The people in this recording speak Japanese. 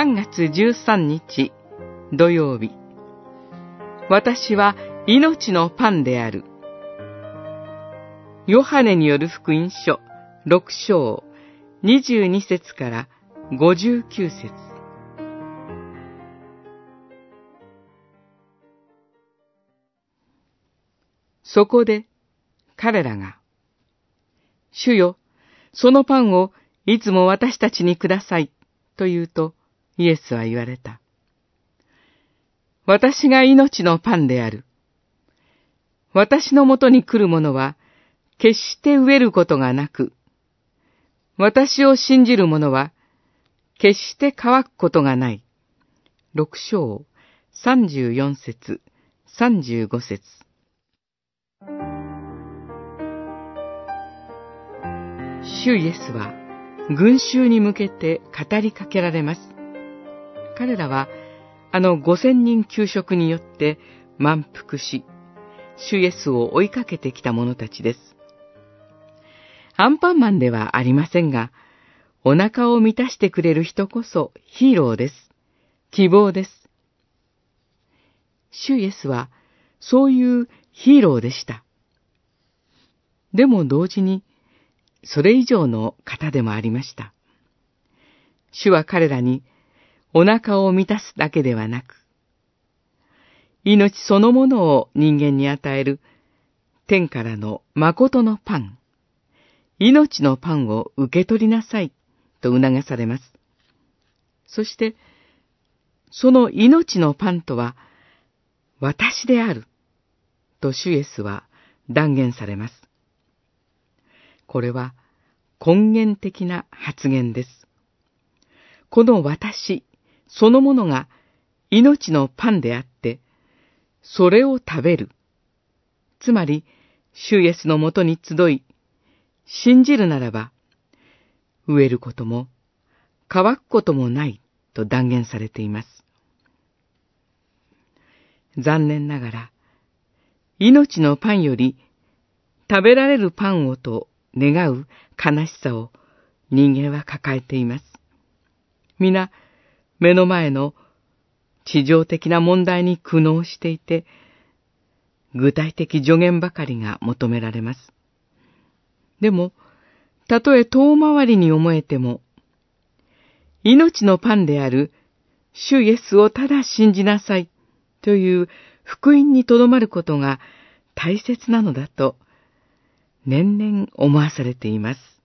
3月13日土曜日。私は命のパンである。ヨハネによる福音書6章22節から59節。そこで彼らが、主よ、そのパンをいつも私たちにください、と言うと、イエスは言われた。私が命のパンである。私のもとに来る者は、決して飢えることがなく、私を信じる者は、決して乾くことがない。六章、三十四節、三十五節。主イエスは、群衆に向けて語りかけられます。彼らは、あの五千人給食によって満腹し、主イエスを追いかけてきた者たちです。アンパンマンではありませんが、お腹を満たしてくれる人こそヒーローです。希望です。主イエスは、そういうヒーローでした。でも同時に、それ以上の方でもありました。主は彼らにお腹を満たすだけではなく、命そのものを人間に与える天からの誠のパン、命のパンを受け取りなさいと促されます。そして、その命のパンとは、私である、と主イエスは断言されます。これは根源的な発言です。この私そのものが命のパンであって、それを食べる。つまり、主イエスのもとに集い、信じるならば、飢えることも乾くこともないと断言されています。残念ながら、命のパンより食べられるパンをと願う悲しさを人間は抱えています。皆、目の前の地上的な問題に苦悩していて、具体的助言ばかりが求められます。でも、たとえ遠回りに思えても、命のパンである主イエスをただ信じなさいという福音にとどまることが大切なのだと年々思わされています。